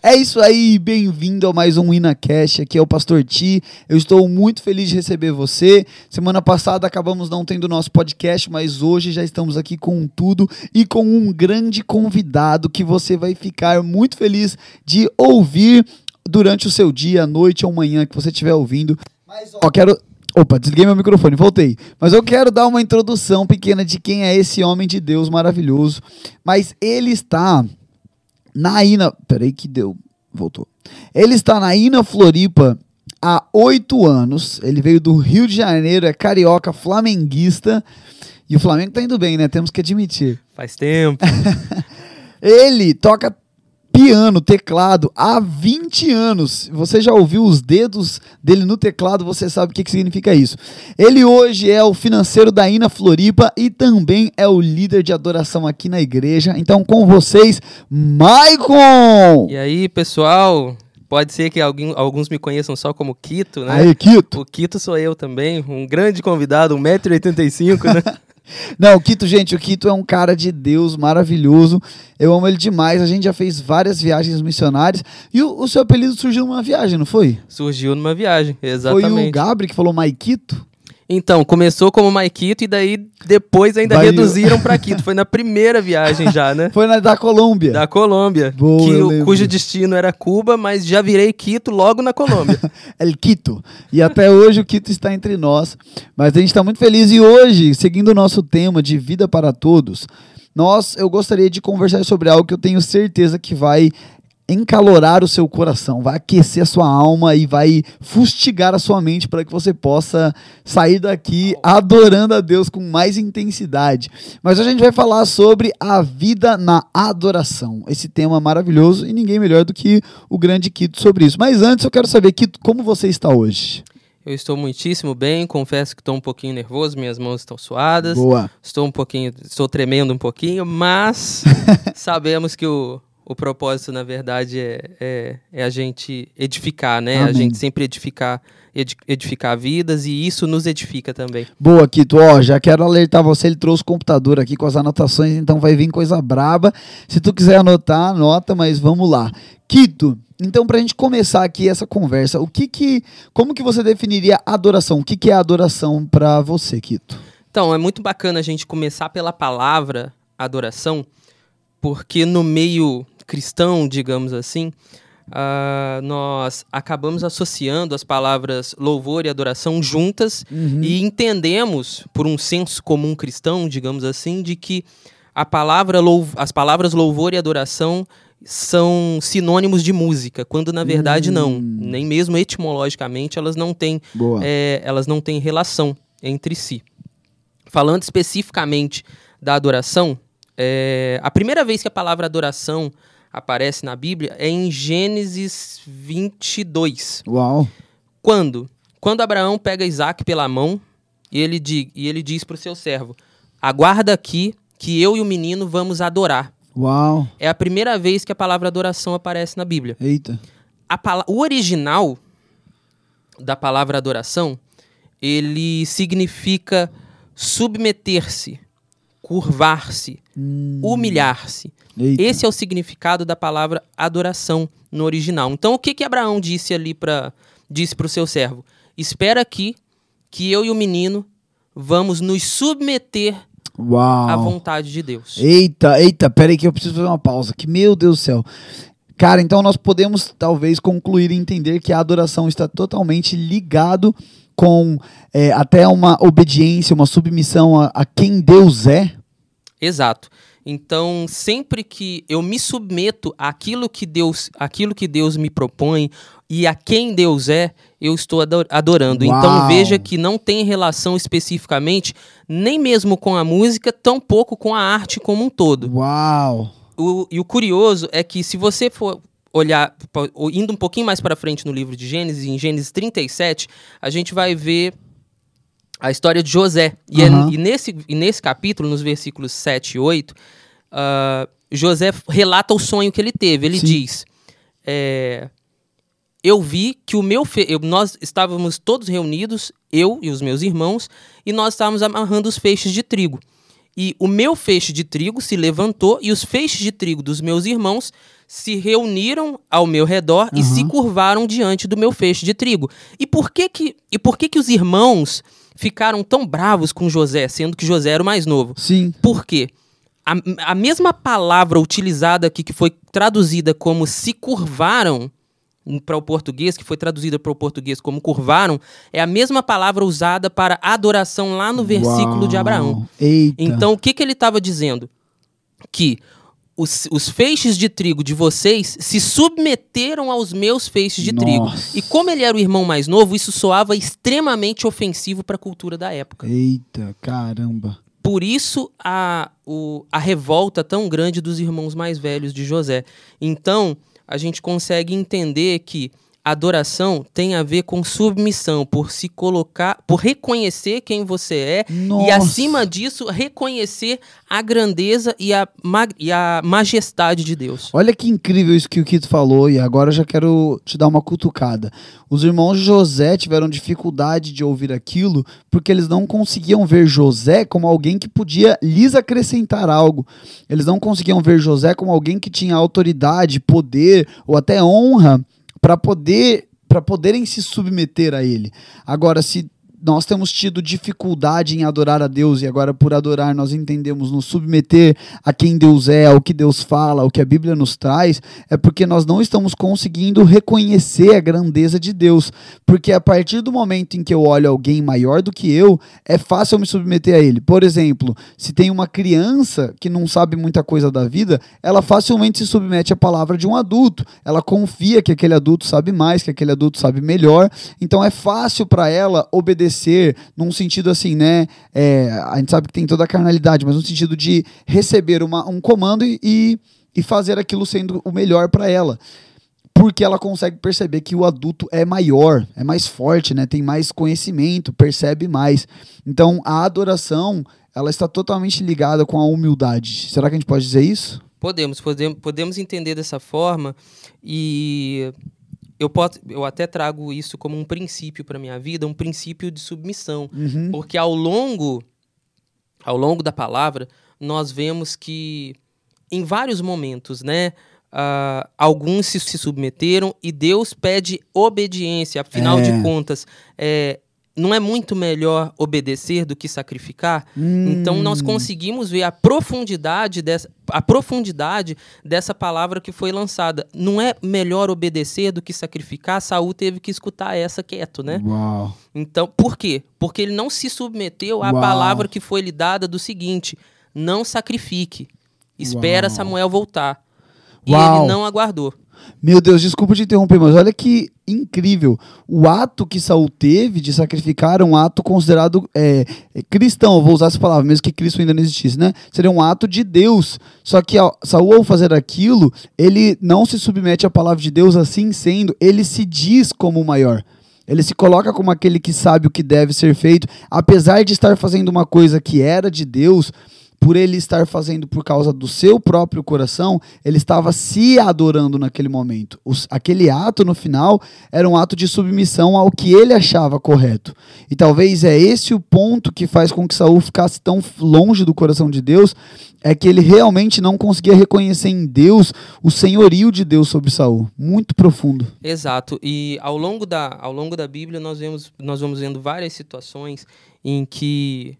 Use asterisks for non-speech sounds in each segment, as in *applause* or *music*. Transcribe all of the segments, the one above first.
É isso aí, bem-vindo a mais um InaCast. Aqui é o Pastor Ti. Eu estou muito feliz de receber você. Semana passada acabamos não tendo nosso podcast, mas hoje já estamos aqui com tudo e com um grande convidado que você vai ficar muito feliz de ouvir durante o seu dia, noite ou manhã que você estiver ouvindo. Mas ó, quero Opa, desliguei meu microfone, voltei. Mas eu quero dar uma introdução pequena de quem é esse homem de Deus maravilhoso. Mas ele está na Ina. Peraí, que deu. Voltou. Ele está na Ina Floripa há oito anos. Ele veio do Rio de Janeiro, é carioca, flamenguista. E o Flamengo tá indo bem, né? Temos que admitir. Faz tempo. *laughs* Ele toca piano, teclado há 20 anos. Você já ouviu os dedos dele no teclado, você sabe o que, que significa isso. Ele hoje é o financeiro da Ina Floripa e também é o líder de adoração aqui na igreja. Então, com vocês, Maicon! E aí, pessoal? Pode ser que alguém, alguns me conheçam só como Quito, né? Aí, Quito. O Quito sou eu também, um grande convidado, 1,85m, né? *laughs* Não, o Quito, gente, o Quito é um cara de Deus maravilhoso. Eu amo ele demais. A gente já fez várias viagens missionárias. E o, o seu apelido surgiu numa viagem, não foi? Surgiu numa viagem, exatamente. Foi o Gabri que falou Maiquito? Então, começou como Maiquito e daí depois ainda Vai reduziram para *laughs* Quito. Foi na primeira viagem já, né? Foi na da Colômbia. Da Colômbia. Boa, que, cujo destino era Cuba, mas já virei Quito logo na Colômbia. *laughs* El Quito. E até hoje o Quito está entre nós. Mas a gente está muito feliz. E hoje, seguindo o nosso tema de vida para todos, nós eu gostaria de conversar sobre algo que eu tenho certeza que vai encalorar o seu coração, vai aquecer a sua alma e vai fustigar a sua mente para que você possa sair daqui adorando a Deus com mais intensidade. Mas hoje a gente vai falar sobre a vida na adoração. Esse tema maravilhoso e ninguém melhor do que o grande Quito sobre isso. Mas antes eu quero saber, Quito, como você está hoje? Eu estou muitíssimo bem, confesso que estou um pouquinho nervoso, minhas mãos estão suadas. Boa. Estou um pouquinho, estou tremendo um pouquinho, mas *laughs* sabemos que o, o propósito, na verdade, é, é, é a gente edificar, né? Amém. A gente sempre edificar, edificar vidas e isso nos edifica também. Boa, Kito. Ó, já quero alertar você, ele trouxe o computador aqui com as anotações, então vai vir coisa braba. Se tu quiser anotar, anota, mas vamos lá. Kito, então para a gente começar aqui essa conversa, o que que, como que você definiria adoração? O que que é adoração para você, Kito? Então, é muito bacana a gente começar pela palavra adoração, porque no meio cristão, digamos assim, uh, nós acabamos associando as palavras louvor e adoração juntas uhum. e entendemos, por um senso comum cristão, digamos assim, de que a palavra as palavras louvor e adoração são sinônimos de música, quando na verdade não. Hum. Nem mesmo etimologicamente elas não têm, é, elas não têm relação entre si. Falando especificamente da adoração, é, a primeira vez que a palavra adoração aparece na Bíblia é em Gênesis 22. Uau! Quando? Quando Abraão pega Isaac pela mão e ele, di e ele diz para o seu servo: Aguarda aqui que eu e o menino vamos adorar. Uau! É a primeira vez que a palavra adoração aparece na Bíblia. Eita! o original da palavra adoração ele significa submeter-se, curvar-se, hum. humilhar-se. Esse é o significado da palavra adoração no original. Então, o que que Abraão disse ali para disse para o seu servo? Espera aqui que eu e o menino vamos nos submeter Uau. à vontade de Deus. Eita, eita, peraí que eu preciso fazer uma pausa. Que meu Deus do céu. Cara, então nós podemos talvez concluir e entender que a adoração está totalmente ligado com é, até uma obediência, uma submissão a, a quem Deus é. Exato. Então, sempre que eu me submeto àquilo que Deus, àquilo que Deus me propõe e a quem Deus é, eu estou adorando. Então, Uau. Então, veja que não tem relação especificamente nem mesmo com a música, tampouco com a arte como um todo. Uau! O, e o curioso é que se você for olhar, indo um pouquinho mais para frente no livro de Gênesis, em Gênesis 37, a gente vai ver a história de José. E, uhum. é, e, nesse, e nesse capítulo, nos versículos 7 e 8, uh, José relata o sonho que ele teve. Ele Sim. diz: é, Eu vi que o meu. Eu, nós estávamos todos reunidos, eu e os meus irmãos, e nós estávamos amarrando os feixes de trigo. E o meu feixe de trigo se levantou e os feixes de trigo dos meus irmãos se reuniram ao meu redor uhum. e se curvaram diante do meu feixe de trigo. E por que que, e por que, que os irmãos ficaram tão bravos com José, sendo que José era o mais novo? Sim. Por quê? A, a mesma palavra utilizada aqui, que foi traduzida como se curvaram, para o português, que foi traduzida para o português como curvaram, é a mesma palavra usada para adoração lá no versículo Uau. de Abraão. Eita. Então, o que, que ele estava dizendo? Que os, os, feixes de trigo de vocês se submeteram aos meus feixes de Nossa. trigo. E como ele era o irmão mais novo, isso soava extremamente ofensivo para a cultura da época. Eita, caramba. Por isso a, o, a revolta tão grande dos irmãos mais velhos de José. Então, a gente consegue entender que adoração tem a ver com submissão, por se colocar, por reconhecer quem você é Nossa. e acima disso reconhecer a grandeza e a, e a majestade de Deus. Olha que incrível isso que o Kito falou e agora eu já quero te dar uma cutucada. Os irmãos de José tiveram dificuldade de ouvir aquilo porque eles não conseguiam ver José como alguém que podia lhes acrescentar algo. Eles não conseguiam ver José como alguém que tinha autoridade, poder ou até honra para poder para poderem se submeter a ele. Agora, se nós temos tido dificuldade em adorar a Deus e agora por adorar nós entendemos nos submeter a quem Deus é, ao que Deus fala, ao que a Bíblia nos traz, é porque nós não estamos conseguindo reconhecer a grandeza de Deus. Porque a partir do momento em que eu olho alguém maior do que eu, é fácil eu me submeter a ele. Por exemplo, se tem uma criança que não sabe muita coisa da vida, ela facilmente se submete à palavra de um adulto. Ela confia que aquele adulto sabe mais, que aquele adulto sabe melhor. Então é fácil para ela obedecer obedecer num sentido assim, né? É, a gente sabe que tem toda a carnalidade, mas no sentido de receber uma, um comando e, e fazer aquilo sendo o melhor para ela. Porque ela consegue perceber que o adulto é maior, é mais forte, né? Tem mais conhecimento, percebe mais. Então a adoração ela está totalmente ligada com a humildade. Será que a gente pode dizer isso? Podemos, podemos, podemos entender dessa forma e eu, posso, eu até trago isso como um princípio para minha vida, um princípio de submissão. Uhum. Porque ao longo, ao longo da palavra, nós vemos que em vários momentos, né? Uh, alguns se, se, submeteram e Deus pede obediência. Afinal É. de contas, é, não é muito melhor obedecer do que sacrificar? Então nós Hum. conseguimos ver a profundidade dessa, a profundidade dessa palavra que foi lançada. Não é melhor obedecer do que sacrificar? Saul teve que escutar essa quieto, né? Uau. Então, por quê? Porque ele não se submeteu à Uau. palavra que foi lhe dada do seguinte: não sacrifique. Espera Uau. Samuel voltar. E Uau. ele não aguardou. Meu Deus, desculpa te interromper, mas olha que incrível. O ato que Saul teve de sacrificar era um ato considerado é, é, cristão, vou usar essa palavra, mesmo que Cristo ainda não existisse, né? Seria um ato de Deus. Só que Saul, ao fazer aquilo, ele não se submete à palavra de Deus, assim sendo, ele se diz como o maior. Ele se coloca como aquele que sabe o que deve ser feito, apesar de estar fazendo uma coisa que era de Deus, por ele estar fazendo por causa do seu próprio coração, ele estava se adorando naquele momento. Os, aquele ato no final era um ato de submissão ao que ele achava correto. E talvez é esse o ponto que faz com que Saul ficasse tão longe do coração de Deus, é que ele realmente não conseguia reconhecer em Deus o senhorio de Deus sobre Saul. Muito profundo. Exato. E ao longo da, ao longo da Bíblia nós vemos, nós vamos vendo várias situações em que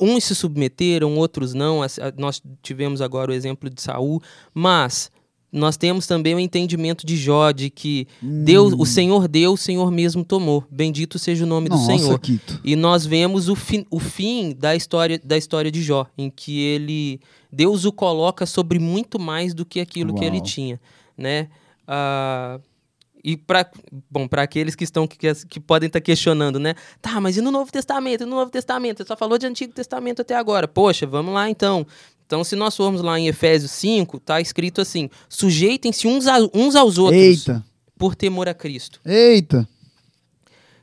uns se submeteram, outros não. Nós tivemos agora o exemplo de Saul, mas nós temos também o entendimento de Jó de que Deus, o Senhor deu, o Senhor mesmo tomou. Bendito seja o nome do Nossa, Senhor. Quito. E nós vemos o fim, o fim da história da história de Jó, em que ele Deus o coloca sobre muito mais do que aquilo que ele Uau. tinha, né? Ah, e para bom, para aqueles que estão que, que podem estar questionando, né? Tá, mas e no Novo Testamento? E no Novo Testamento? Você só falou de Antigo Testamento até agora. Poxa, vamos lá então. Então, se nós formos lá em Efésios 5, tá escrito assim: sujeitem-se uns, a- uns aos outros Eita, por temor a Cristo. eita.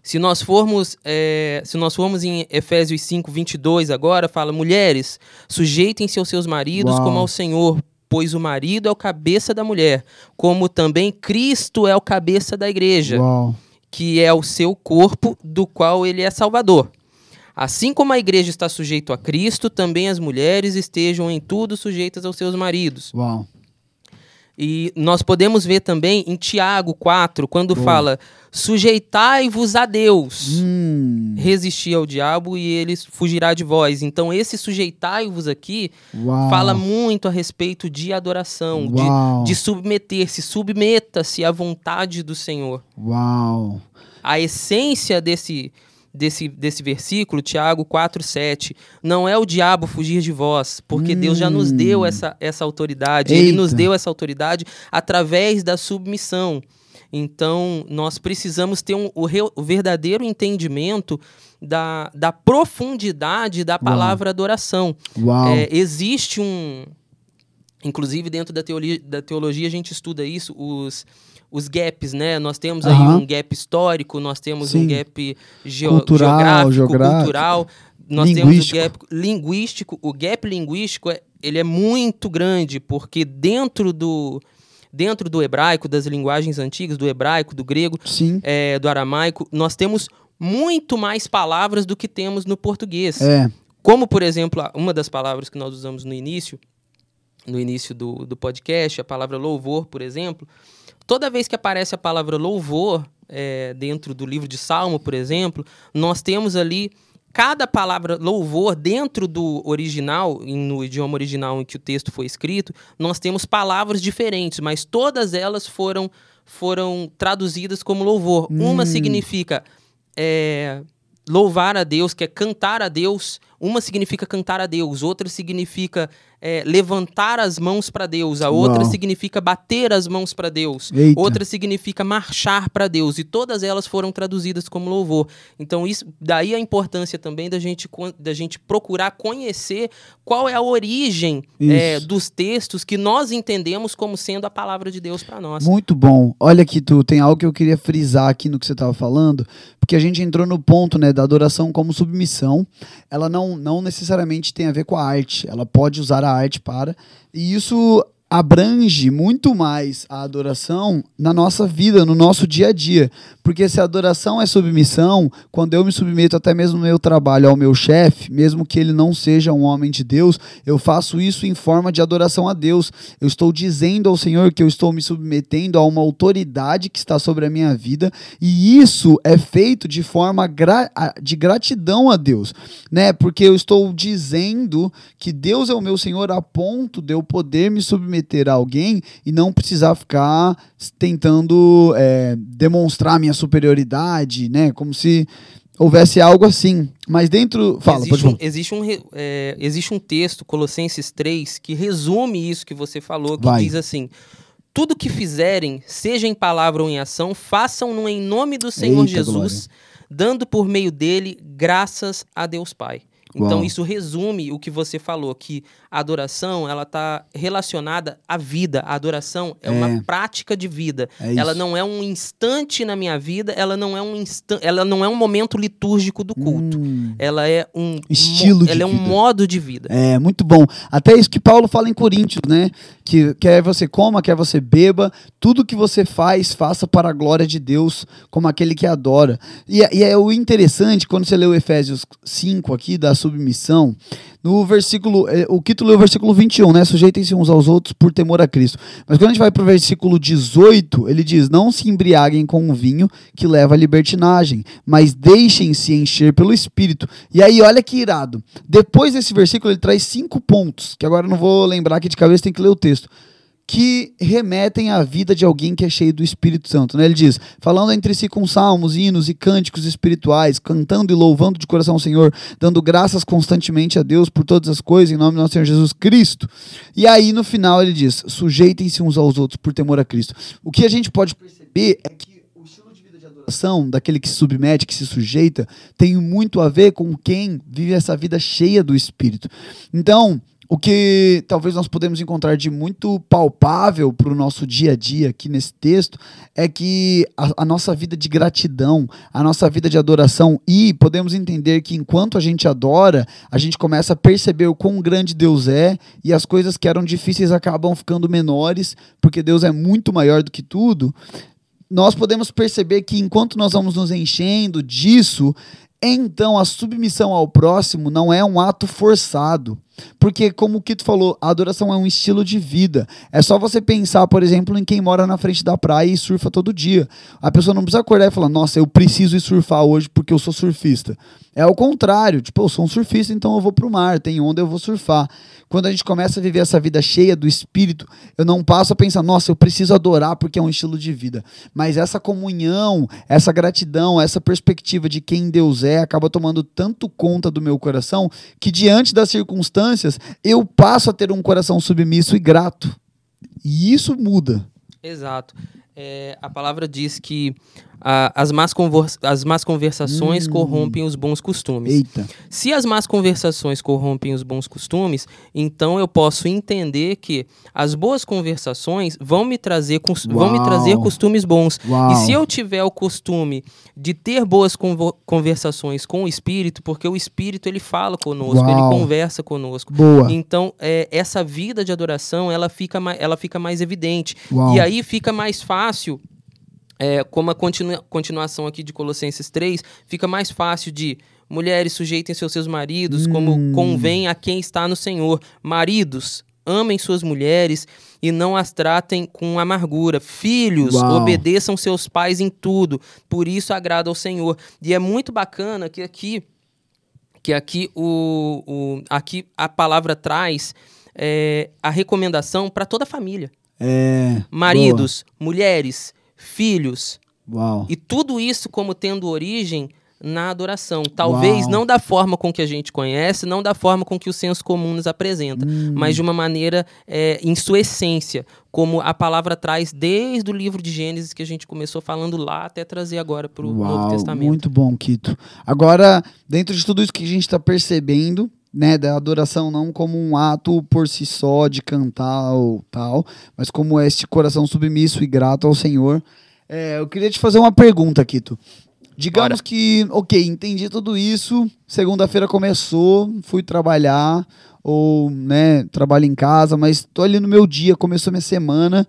Se nós formos, é, se nós formos em Efésios 5, 22 agora, fala, mulheres, sujeitem-se aos seus maridos Uau. como ao Senhor, pois o marido é o cabeça da mulher, como também Cristo é o cabeça da igreja, Uau. que é o seu corpo, do qual ele é salvador. Assim como a igreja está sujeita a Cristo, também as mulheres estejam em tudo sujeitas aos seus maridos. Uau. E nós podemos ver também em Tiago 4, quando Boa. fala: sujeitai-vos a Deus, Hum. resistir ao diabo e ele fugirá de vós. Então, esse sujeitai-vos aqui Uau. fala muito a respeito de adoração, de, Uau. de submeter-se, submeta-se à vontade do Senhor. Uau. A essência desse, desse, desse versículo, Tiago 4,7, não é o diabo fugir de vós, porque Deus já nos Hum. deu essa, essa autoridade. Ele nos Eita. deu essa autoridade através da submissão. Então, nós precisamos ter um, o, re- o verdadeiro entendimento da, da profundidade da palavra adoração. Uau. É, existe um. Inclusive, dentro da teologia, da teologia, a gente estuda isso, os, os gaps, né? Nós temos aí Aham. um gap histórico, nós temos Sim. um gap geo- Cultural, geográfico, geográfico, cultural, nós linguístico. temos o gap linguístico. O gap linguístico é, ele é muito grande, porque dentro do, dentro do hebraico, das linguagens antigas, do hebraico, do grego, é, do aramaico, nós temos muito mais palavras do que temos no português. É. Como, por exemplo, uma das palavras que nós usamos no início, no início do, do podcast, a palavra louvor, por exemplo, toda vez que aparece a palavra louvor é, dentro do livro de Salmo, por exemplo, nós temos ali cada palavra louvor dentro do original, no idioma original em que o texto foi escrito, nós temos palavras diferentes, mas todas elas foram, foram traduzidas como louvor. Uma Hum. significa é, louvar a Deus, que é cantar a Deus. Uma significa cantar a Deus, outra significa é, levantar as mãos para Deus, a outra Uau. significa bater as mãos para Deus, Eita. outra significa marchar para Deus, e todas elas foram traduzidas como louvor. Então, isso, daí a importância também da gente, da gente procurar conhecer qual é a origem é, dos textos que nós entendemos como sendo a palavra de Deus para nós. Muito bom. Olha aqui, tu tem algo que eu queria frisar aqui no que você estava falando, porque a gente entrou no ponto, né, da adoração como submissão. Ela não, não necessariamente tem a ver com a arte. Ela pode usar a arte para. E isso abrange muito mais a adoração na nossa vida, no nosso dia a dia. Porque se a adoração é submissão, quando eu me submeto até mesmo no meu trabalho ao meu chefe, mesmo que ele não seja um homem de Deus, eu faço isso em forma de adoração a Deus. Eu estou dizendo ao Senhor que eu estou me submetendo a uma autoridade que está sobre a minha vida, e isso é feito de forma gra- de gratidão a Deus, né? Porque eu estou dizendo que Deus é o meu Senhor a ponto de eu poder me submeter a alguém e não precisar ficar tentando é, demonstrar minha superioridade, né? Como se houvesse algo assim. Mas dentro. Fala, existe, pode um, existe, um, é, existe um texto, Colossenses 3, que resume isso que você falou, que Vai. diz assim: Tudo que fizerem, seja em palavra ou em ação, façam-no em nome do Senhor Eita, Jesus, dando por meio dele graças a Deus Pai. Então Uau. isso resume o que você falou, que a adoração ela está relacionada à vida. A adoração é, É. uma prática de vida. É ela não é um instante na minha vida, ela não é um instan ela não é um momento litúrgico do culto. Hum. Ela é um Estilo ela é um vida. modo de vida. É, muito bom. Até isso que Paulo fala em Coríntios, né? Que quer você coma, quer você beba, tudo que você faz, faça para a glória de Deus, como aquele que adora. E, é- e é o interessante, quando você leu Efésios 5 aqui, da submissão, no versículo, é, o Quito leu o versículo 21, né? Sujeitem-se uns aos outros por temor a Cristo. Mas quando a gente vai para o versículo 18, ele diz: Não se embriaguem com o vinho que leva à libertinagem, mas deixem-se encher pelo Espírito. E aí, olha que irado. Depois desse versículo, ele traz cinco pontos, que agora eu não vou lembrar aqui de cabeça, tem que ler o texto. Que remetem à vida de alguém que é cheio do Espírito Santo. Né? Ele diz: falando entre si com salmos, hinos e cânticos espirituais, cantando e louvando de coração ao Senhor, dando graças constantemente a Deus por todas as coisas, em nome do nosso Senhor Jesus Cristo. E aí, no final, ele diz: sujeitem-se uns aos outros por temor a Cristo. O que a gente pode perceber é que o estilo de vida de adoração, daquele que se submete, que se sujeita, tem muito a ver com quem vive essa vida cheia do Espírito. Então, o que talvez nós podemos encontrar de muito palpável para o nosso dia a dia aqui nesse texto é que a, a nossa vida de gratidão, a nossa vida de adoração, e podemos entender que enquanto a gente adora, a gente começa a perceber o quão grande Deus é e as coisas que eram difíceis acabam ficando menores, porque Deus é muito maior do que tudo nós podemos perceber que enquanto nós vamos nos enchendo disso, Então, a submissão ao próximo não é um ato forçado. Porque, como o Kito falou, a adoração é um estilo de vida. É só você pensar, por exemplo, em quem mora na frente da praia e surfa todo dia. A pessoa não precisa acordar e falar, nossa, eu preciso ir surfar hoje porque eu sou surfista. É o contrário, tipo, eu sou um surfista, então eu vou pro mar, tem onda, eu vou surfar. Quando a gente começa a viver essa vida cheia do espírito, eu não passo a pensar, nossa, eu preciso adorar porque é um estilo de vida. Mas essa comunhão, essa gratidão, essa perspectiva de quem Deus é, acaba tomando tanto conta do meu coração que diante das circunstâncias, eu passo a ter um coração submisso e grato. E isso muda. Exato. É, a palavra diz que as, más as más conversações hum. corrompem os bons costumes. Eita. Se as más conversações corrompem os bons costumes, então eu posso entender que as boas conversações vão me trazer, vão me trazer costumes bons. Uau. E se eu tiver o costume de ter boas conversações com o Espírito, porque o Espírito ele fala conosco, Uau. ele conversa conosco. Boa. Então, é, essa vida de adoração, ela fica, ela fica mais evidente. Uau. E aí fica mais fácil é, como a continua, continuação aqui de Colossenses 3, fica mais fácil de mulheres sujeitem seus seus maridos, hum. como convém a quem está no Senhor. Maridos, amem suas mulheres e não as tratem com amargura. Filhos, Uau. obedeçam seus pais em tudo, por isso agrada ao Senhor. E é muito bacana que aqui que aqui o, o aqui a palavra traz é, a recomendação para toda a família. É, Maridos, boa. mulheres, filhos. Uau. E tudo isso como tendo origem na adoração. Talvez Uau. não da forma com que a gente conhece, não da forma com que o senso comum nos apresenta, hum. mas de uma maneira é, em sua essência, como a palavra traz desde o livro de Gênesis que a gente começou falando lá até trazer agora para o Novo Testamento. Muito bom, Quito. Agora, dentro de tudo isso que a gente está percebendo, né, da adoração não como um ato por si só de cantar ou tal, mas como este coração submisso e grato ao Senhor. É, eu queria te fazer uma pergunta, Kito. Digamos Bora. que, ok, entendi tudo isso, segunda-feira começou, fui trabalhar, ou, né, trabalho em casa, mas tô ali no meu dia, começou minha semana,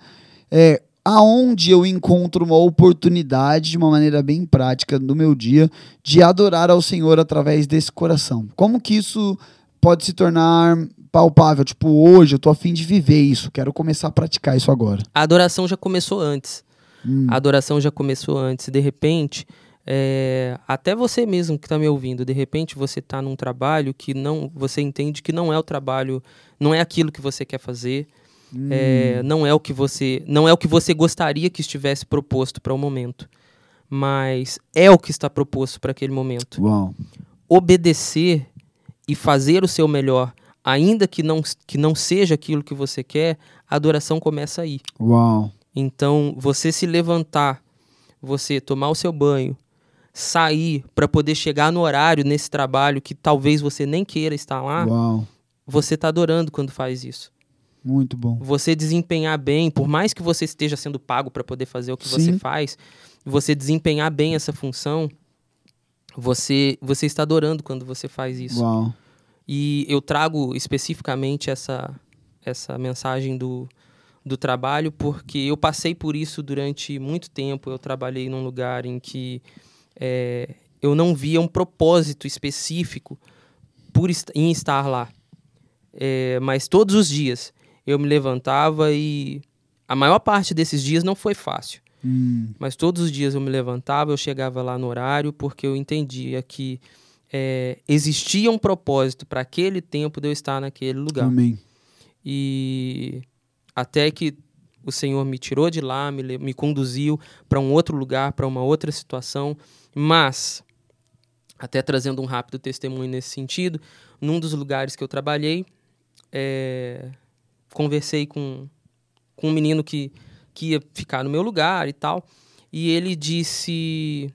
é, aonde eu encontro uma oportunidade, de uma maneira bem prática no meu dia, de adorar ao Senhor através desse coração. Como que isso pode se tornar palpável? Tipo, hoje eu tô afim de viver isso, quero começar a praticar isso agora. A adoração já começou antes. Hum. A adoração já começou antes. De repente, é, até você mesmo que está me ouvindo, de repente você está num trabalho que não, você entende que não é o trabalho, não é aquilo que você quer fazer. Hum. É, não é o que você não é o que você gostaria que estivesse proposto para o momento mas é o que está proposto para aquele momento Uau. obedecer e fazer o seu melhor ainda que não que não seja aquilo que você quer a adoração começa aí Uau. então você se levantar você tomar o seu banho sair para poder chegar no horário nesse trabalho que talvez você nem queira estar lá Uau. você está adorando quando faz isso muito bom. Você desempenhar bem, por mais que você esteja sendo pago para poder fazer o que Sim. você faz, você desempenhar bem essa função, você você está adorando quando você faz isso. Uau. E eu trago especificamente essa essa mensagem do do trabalho porque eu passei por isso durante muito tempo. Eu trabalhei num lugar em que é, eu não via um propósito específico por est em estar lá. É, mas todos os dias eu me levantava e a maior parte desses dias não foi fácil. Hum. Mas todos os dias eu me levantava, eu chegava lá no horário, porque eu entendia que é, existia um propósito para aquele tempo de eu estar naquele lugar. Amém. E até que o Senhor me tirou de lá, me, me conduziu para um outro lugar, para uma outra situação. Mas, até trazendo um rápido testemunho nesse sentido, num dos lugares que eu trabalhei, é, conversei com, com um menino que, que ia ficar no meu lugar e tal. E ele disse.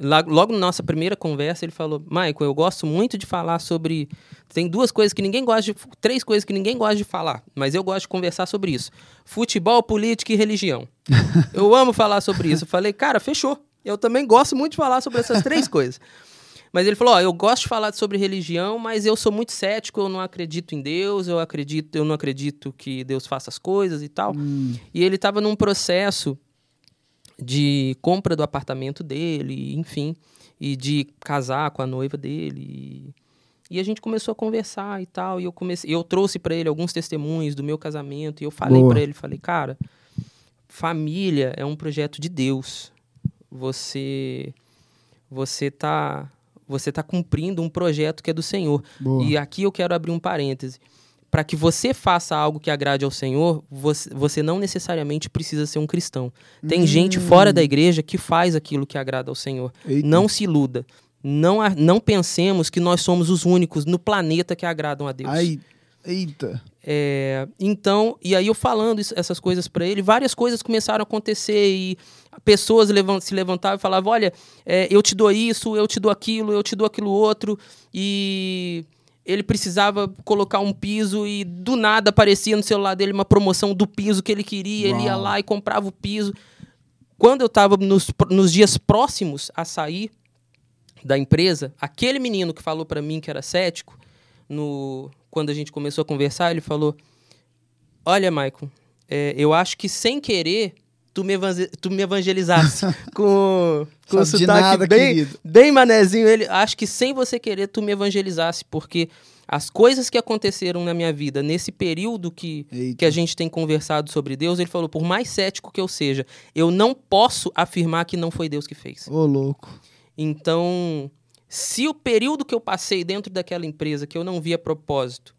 Logo na nossa primeira conversa, ele falou: Michael, eu gosto muito de falar sobre. Tem duas coisas que ninguém gosta de. Três coisas que ninguém gosta de falar, mas eu gosto de conversar sobre isso: futebol, política e religião. *laughs* eu amo falar sobre isso. Eu falei, cara, fechou. Eu também gosto muito de falar sobre essas três coisas. Mas ele falou: ó, eu gosto de falar sobre religião, mas eu sou muito cético, eu não acredito em Deus, eu acredito, eu não acredito que Deus faça as coisas e tal. Hum. E ele estava num processo de compra do apartamento dele, enfim, e de casar com a noiva dele. E, a gente começou a conversar e tal, e eu comecei, eu trouxe para ele alguns testemunhos do meu casamento, e eu falei para ele, falei, cara, família é um projeto de Deus. Você você tá você tá cumprindo um projeto que é do Senhor. Boa. E aqui eu quero abrir um parêntese para que você faça algo que agrade ao Senhor, você, você não necessariamente precisa ser um cristão. Tem Hum. gente fora da igreja que faz aquilo que agrada ao Senhor. Eita. Não se iluda. Não, não pensemos que nós somos os únicos no planeta que agradam a Deus. Ai, eita. É, então, e aí eu falando isso- essas coisas para ele, várias coisas começaram a acontecer e pessoas levan- se levantavam e falavam: Olha, é, eu te dou isso, eu te dou aquilo, eu te dou aquilo outro. E ele precisava colocar um piso e do nada aparecia no celular dele uma promoção do piso que ele queria. Ele ia Uau. lá e comprava o piso. Quando eu estava nos, nos dias próximos a sair da empresa, aquele menino que falou para mim que era cético, no, quando a gente começou a conversar, ele falou: Olha, Maicon, é, eu acho que sem querer tu me, tu me evangelizasse *laughs* com, com sotaque nada, bem, querido. bem manezinho. Ele, acho que sem você querer tu me evangelizasse, porque as coisas que aconteceram na minha vida nesse período que, Eita. que a gente tem conversado sobre Deus, ele falou: por mais cético que eu seja, eu não posso afirmar que não foi Deus que fez. Ô, louco. Então, se o período que eu passei dentro daquela empresa que eu não via propósito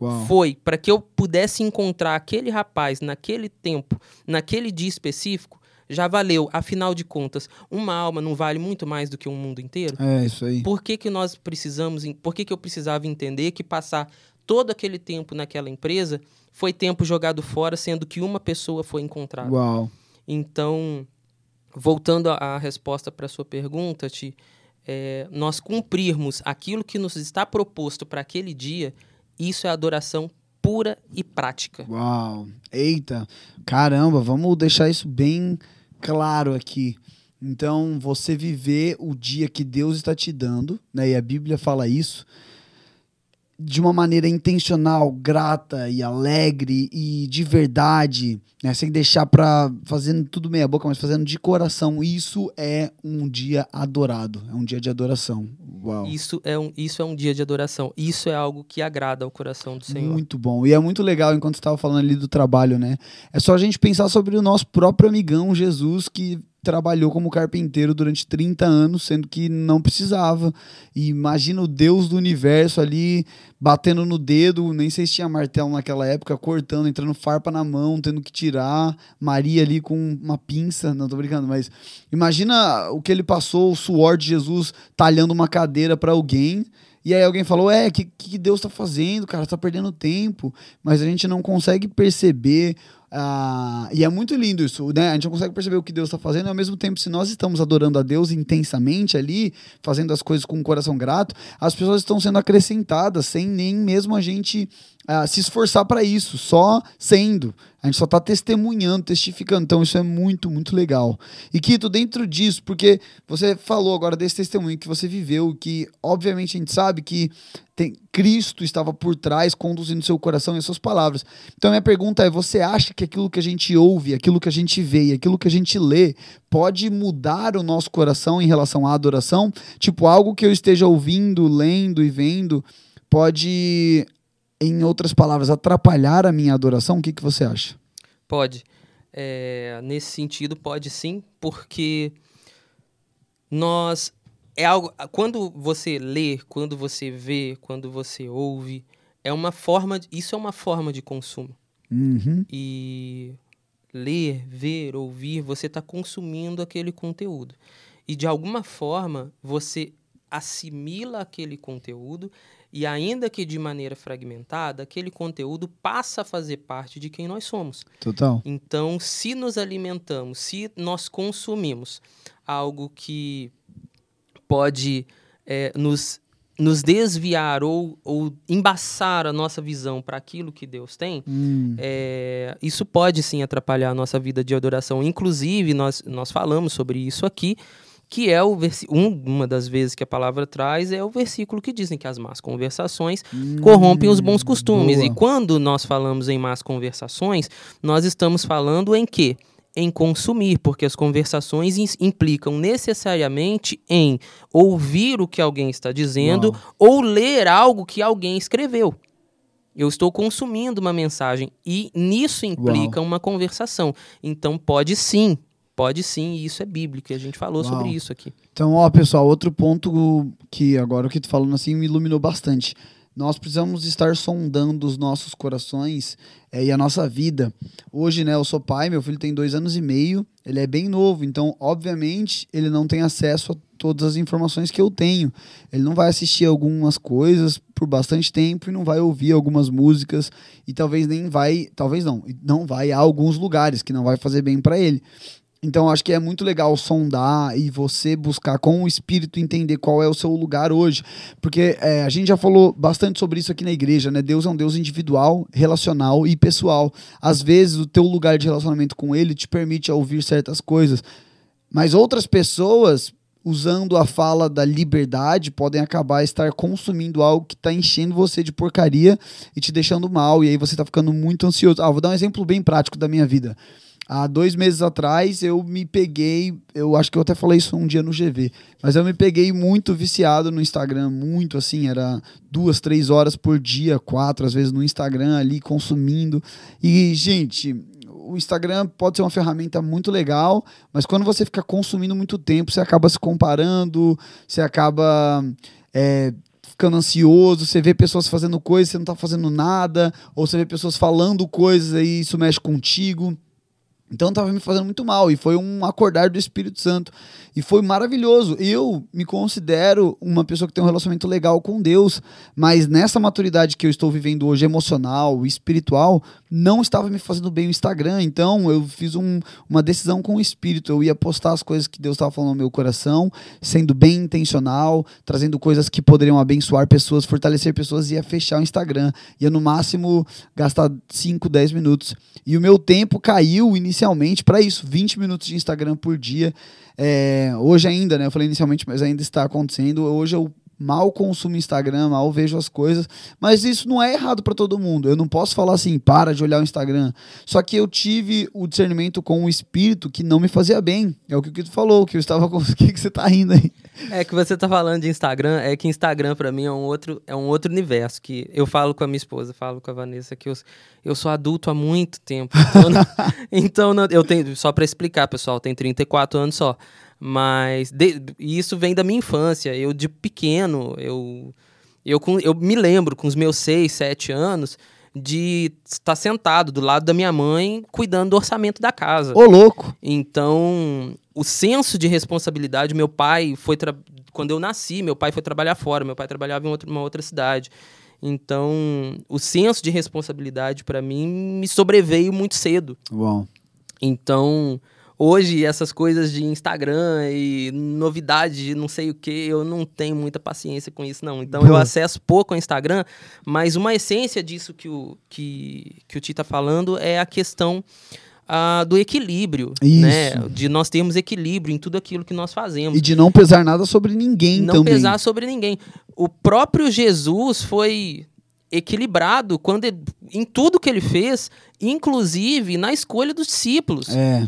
Uau. foi para que eu pudesse encontrar aquele rapaz naquele tempo, naquele dia específico, já valeu. Afinal de contas, uma alma não vale muito mais do que um mundo inteiro? É, isso aí. Por que, que nós precisamos, por que, que eu precisava entender que passar todo aquele tempo naquela empresa foi tempo jogado fora, sendo que uma pessoa foi encontrada? Uau. Então, voltando à à resposta para a sua pergunta, Ti, é, nós cumprirmos aquilo que nos está proposto para aquele dia, isso é adoração pura e prática. Uau. Eita. Caramba, vamos deixar isso bem claro aqui. Então, você viver o dia que Deus está te dando, né? E a Bíblia fala isso de uma maneira intencional, grata e alegre e de verdade, né? Sem deixar para fazendo tudo meia boca, mas fazendo de coração. Isso é um dia adorado, é um dia de adoração. Uau. Isso é, um, isso é um dia de adoração. Isso é algo que agrada ao coração do Senhor. Muito bom. E é muito legal, enquanto você estava falando ali do trabalho, né? É só a gente pensar sobre o nosso próprio amigão Jesus, que trabalhou como carpinteiro durante 30 anos, sendo que não precisava. E imagina o Deus do universo ali batendo no dedo, nem sei se tinha martelo naquela época, cortando, entrando farpa na mão, tendo que tirar. Maria ali com uma pinça, não tô brincando, mas imagina o que ele passou, o suor de Jesus talhando uma cadeira para alguém. E aí alguém falou, é, o que, que Deus tá fazendo, cara? Tá perdendo tempo. Mas a gente não consegue perceber. Ah, e é muito lindo isso, né? A gente não consegue perceber o que Deus está fazendo, e ao mesmo tempo, se nós estamos adorando a Deus intensamente ali, fazendo as coisas com um coração grato, as pessoas estão sendo acrescentadas sem nem mesmo a gente ah, se esforçar para isso, só sendo. A gente só está testemunhando, testificando. Então, isso é muito, muito legal. E Kito, dentro disso, porque você falou agora desse testemunho que você viveu, que obviamente a gente sabe que tem, Cristo estava por trás, conduzindo seu coração e as suas palavras. Então, minha pergunta é: você acha que aquilo que a gente ouve, aquilo que a gente vê aquilo que a gente lê pode mudar o nosso coração em relação à adoração? Tipo, algo que eu esteja ouvindo, lendo e vendo pode, em outras palavras, atrapalhar a minha adoração? O que, que você acha? Pode. É, nesse sentido, pode sim, porque nós. É algo. Quando você lê, quando você vê, quando você ouve, é uma forma. Isso é uma forma de consumo. Uhum. E ler, ver, ouvir, você está consumindo aquele conteúdo. E de alguma forma você assimila aquele conteúdo e ainda que de maneira fragmentada, aquele conteúdo passa a fazer parte de quem nós somos. Total. Então, se nos alimentamos, se nós consumimos algo que pode eh, nos, nos desviar ou, ou embaçar a nossa visão para aquilo que Deus tem, Hum. é, isso pode sim atrapalhar a nossa vida de adoração. Inclusive, nós, nós falamos sobre isso aqui, que é o versi- um, uma das vezes que a palavra traz é o versículo que dizem que as más conversações corrompem os bons costumes. boa. E quando nós falamos em más conversações, nós estamos falando em quê? em consumir, porque as conversações implicam necessariamente em ouvir o que alguém está dizendo Uau. ou ler algo que alguém escreveu. Eu estou consumindo uma mensagem e nisso implica Uau. uma conversação. Então pode sim, pode sim, e isso é bíblico, e a gente falou Uau. sobre isso aqui. Então, ó, pessoal, outro ponto que agora o que tu falando assim me iluminou bastante. Nós precisamos estar sondando os nossos corações é, e a nossa vida. Hoje, né, eu sou pai, meu filho tem dois anos e meio, ele é bem novo, então, obviamente, ele não tem acesso a todas as informações que eu tenho. Ele não vai assistir algumas coisas por bastante tempo e não vai ouvir algumas músicas e talvez nem vai, talvez não, não vai a alguns lugares que não vai fazer bem para ele. Então acho que é muito legal sondar e você buscar com o espírito entender qual é o seu lugar hoje. Porque é, a gente já falou bastante sobre isso aqui na igreja, né? Deus é um Deus individual, relacional e pessoal. Às vezes o teu lugar de relacionamento com ele te permite ouvir certas coisas. Mas outras pessoas, usando a fala da liberdade, podem acabar estar consumindo algo que está enchendo você de porcaria e te deixando mal. E aí você está ficando muito ansioso. Ah, vou dar um exemplo bem prático da minha vida. Há dois meses atrás eu me peguei, eu acho que eu até falei isso um dia no GV, mas eu me peguei muito viciado no Instagram, muito assim, era duas, três horas por dia, quatro às vezes no Instagram ali consumindo. E, gente, o Instagram pode ser uma ferramenta muito legal, mas quando você fica consumindo muito tempo, você acaba se comparando, você acaba é, ficando ansioso, você vê pessoas fazendo coisas, você não está fazendo nada, ou você vê pessoas falando coisas e isso mexe contigo. Então estava me fazendo muito mal e foi um acordar do Espírito Santo e foi maravilhoso. Eu me considero uma pessoa que tem um relacionamento legal com Deus, mas nessa maturidade que eu estou vivendo hoje, emocional, espiritual, não estava me fazendo bem o Instagram. Então eu fiz um, uma decisão com o Espírito. Eu ia postar as coisas que Deus estava falando no meu coração, sendo bem intencional, trazendo coisas que poderiam abençoar pessoas, fortalecer pessoas, e ia fechar o Instagram. Ia no máximo gastar 5, 10 minutos. E o meu tempo caiu inicialmente para isso, 20 minutos de Instagram por dia. É, hoje ainda, né? Eu falei inicialmente, mas ainda está acontecendo. Hoje eu mal consumo Instagram, mal vejo as coisas, mas isso não é errado para todo mundo. Eu não posso falar assim, para de olhar o Instagram. Só que eu tive o discernimento com o espírito que não me fazia bem. É o que tu falou, que eu estava com *laughs* o que, que você tá rindo aí? É que você tá falando de Instagram, é que Instagram para mim é um outro é um outro universo que eu falo com a minha esposa, falo com a Vanessa que eu, eu sou adulto há muito tempo. Então, não, *laughs* então não, eu tenho só para explicar, pessoal, tenho 34 anos só. Mas de, isso vem da minha infância. Eu, de pequeno, eu, eu, eu me lembro, com os meus seis, sete anos, de estar sentado do lado da minha mãe cuidando do orçamento da casa. Ô, louco! Então, o senso de responsabilidade, meu pai foi. Quando eu nasci, meu pai foi trabalhar fora, meu pai trabalhava em outra, uma outra cidade. Então, o senso de responsabilidade para mim me sobreveio muito cedo. Bom. Então, hoje essas coisas de Instagram e novidade de não sei o que, eu não tenho muita paciência com isso, não. Então eu acesso pouco ao Instagram, mas uma essência disso que o, que, que o Ti tá falando é a questão uh, do equilíbrio, isso. né? De nós termos equilíbrio em tudo aquilo que nós fazemos. E de não pesar nada sobre ninguém não também. Não pesar sobre ninguém. O próprio Jesus foi equilibrado quando ele, em tudo que ele fez, inclusive na escolha dos discípulos. É.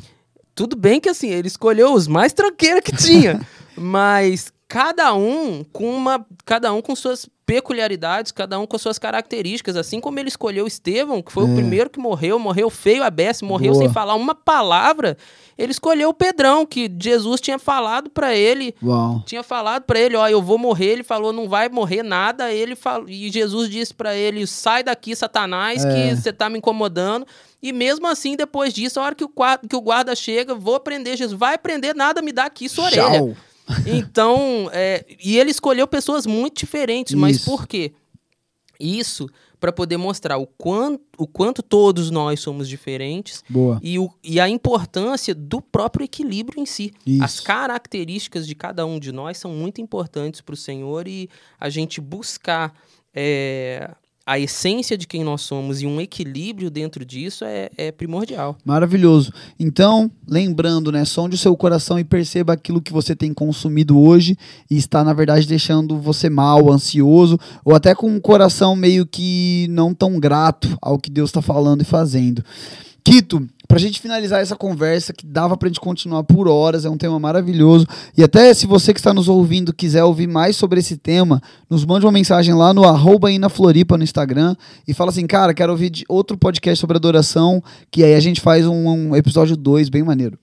Tudo bem que assim, ele escolheu os mais tranqueiros que tinha, *laughs* mas cada um com uma, cada um com suas peculiaridades, cada um com suas características, assim como ele escolheu Estevão, que foi é. o primeiro que morreu, morreu feio a morreu Boa. sem falar uma palavra. Ele escolheu o Pedrão, que Jesus tinha falado para ele, Uau. tinha falado para ele, ó, eu vou morrer, ele falou, não vai morrer nada, ele falou, e Jesus disse para ele, sai daqui, Satanás, é. que você tá me incomodando. E mesmo assim, depois disso, a hora que o, que o guarda chega, vou prender Jesus. Vai prender nada, me dá aqui sua orelha. *laughs* Então, é, e ele escolheu pessoas muito diferentes, Isso. mas por quê? Isso para poder mostrar o quanto, o quanto todos nós somos diferentes E, o, e a importância do próprio equilíbrio em si. Isso. As características de cada um de nós são muito importantes para o Senhor e a gente buscar é, a essência de quem nós somos e um equilíbrio dentro disso é, é, primordial. Maravilhoso. Então, lembrando, né, sonde o seu coração e perceba aquilo que você tem consumido hoje e está, na verdade, deixando você mal, ansioso, ou até com um coração meio que não tão grato ao que Deus está falando e fazendo. Quito, pra gente finalizar essa conversa, que dava pra gente continuar por horas, é um tema maravilhoso. E até se você que está nos ouvindo quiser ouvir mais sobre esse tema, nos mande uma mensagem lá no arroba Floripa no Instagram e fala assim, cara, quero ouvir outro podcast sobre adoração, que aí a gente faz um, um episódio 2 bem maneiro.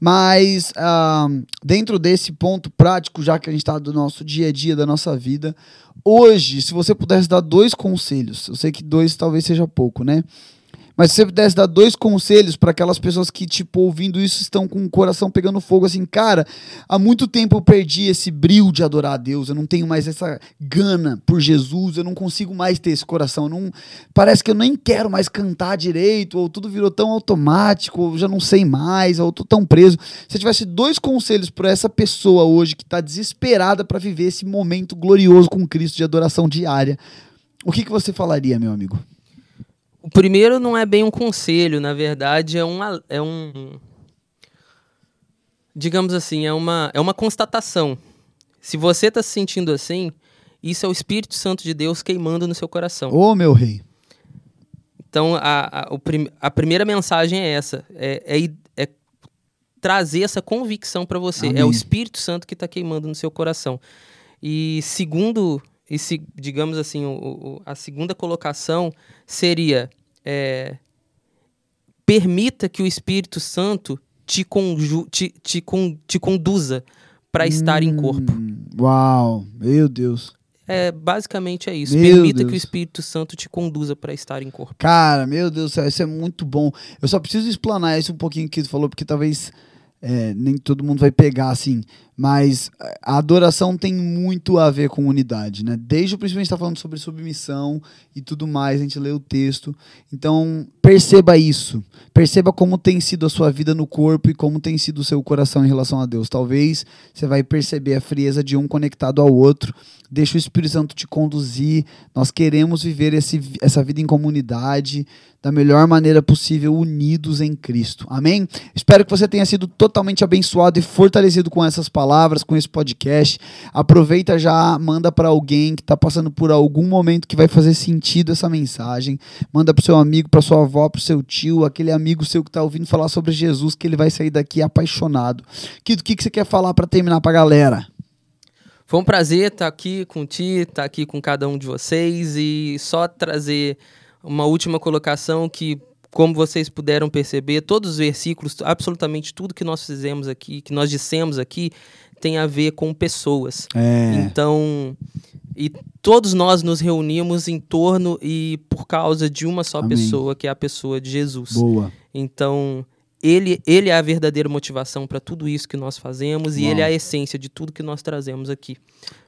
Mas uh, dentro desse ponto prático, já que a gente está do nosso dia a dia, da nossa vida, hoje, se você pudesse dar dois conselhos, eu sei que dois talvez seja pouco, né? Mas se você pudesse dar dois conselhos para aquelas pessoas que, tipo, ouvindo isso, estão com o coração pegando fogo, assim, cara, há muito tempo eu perdi esse brilho de adorar a Deus, eu não tenho mais essa gana por Jesus, eu não consigo mais ter esse coração, não parece que eu nem quero mais cantar direito, ou tudo virou tão automático, ou já não sei mais, ou tô tão preso. Se eu tivesse dois conselhos para essa pessoa hoje que está desesperada para viver esse momento glorioso com Cristo de adoração diária, o que, que você falaria, meu amigo? O primeiro não é bem um conselho, na verdade é, uma, é um. Digamos assim, é uma, é uma constatação. Se você está se sentindo assim, isso é o Espírito Santo de Deus queimando no seu coração. Ô, oh, meu rei. Então, a, a, prim, a primeira mensagem é essa: é, é, é trazer essa convicção para você. Amém. É o Espírito Santo que está queimando no seu coração. E segundo e se, digamos assim, o, o, a segunda colocação seria é, permita que o Espírito Santo te, conju, te, te, con, te conduza para hum, estar em corpo. Hum, uau, meu Deus. É, basicamente é isso. Meu Permita Deus. que o Espírito Santo te conduza para estar em corpo. Cara, meu Deus do céu, isso é muito bom. Eu só preciso explanar isso um pouquinho que tu falou, porque talvez é, nem todo mundo vai pegar assim. Mas a adoração tem muito a ver com unidade, né? Desde o princípio a gente está falando sobre submissão e tudo mais, a gente lê o texto. Então, perceba isso. Perceba como tem sido a sua vida no corpo e como tem sido o seu coração em relação a Deus. Talvez você vai perceber a frieza de um conectado ao outro. Deixa o Espírito Santo te conduzir. Nós queremos viver esse, essa vida em comunidade da melhor maneira possível, unidos em Cristo. Amém? Espero que você tenha sido totalmente abençoado e fortalecido com essas palavras palavras com esse podcast. Aproveita já, manda para alguém que está passando por algum momento que vai fazer sentido essa mensagem. Manda para seu amigo, para sua avó, para seu tio, aquele amigo seu que está ouvindo falar sobre Jesus, que ele vai sair daqui apaixonado. Kito, o que, que você quer falar para terminar para a galera? Foi um prazer estar tá aqui com Ti, estar tá aqui com cada um de vocês e só trazer uma última colocação que como vocês puderam perceber, todos os versículos, absolutamente tudo que nós fizemos aqui, que nós dissemos aqui, tem a ver com pessoas. É. Então, e todos nós nos reunimos em torno e por causa de uma só Amém. pessoa, que é a pessoa de Jesus. Boa. Então, ele, ele é a verdadeira motivação para tudo isso que nós fazemos Uau. e ele é a essência de tudo que nós trazemos aqui.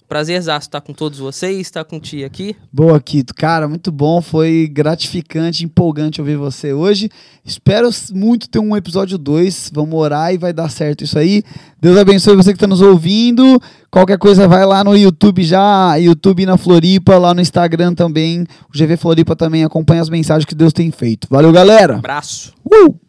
Prazerzaço estar com todos vocês, estar com o Ti aqui. Boa, Kito. Cara, muito bom. Foi gratificante, empolgante ouvir você hoje. Espero muito ter um episódio 2. Vamos orar e vai dar certo isso aí. Deus abençoe você que está nos ouvindo. Qualquer coisa, vai lá no YouTube já, YouTube na Floripa, lá no Instagram também. O GV Floripa também acompanha as mensagens que Deus tem feito. Valeu, galera. Abraço. Uh!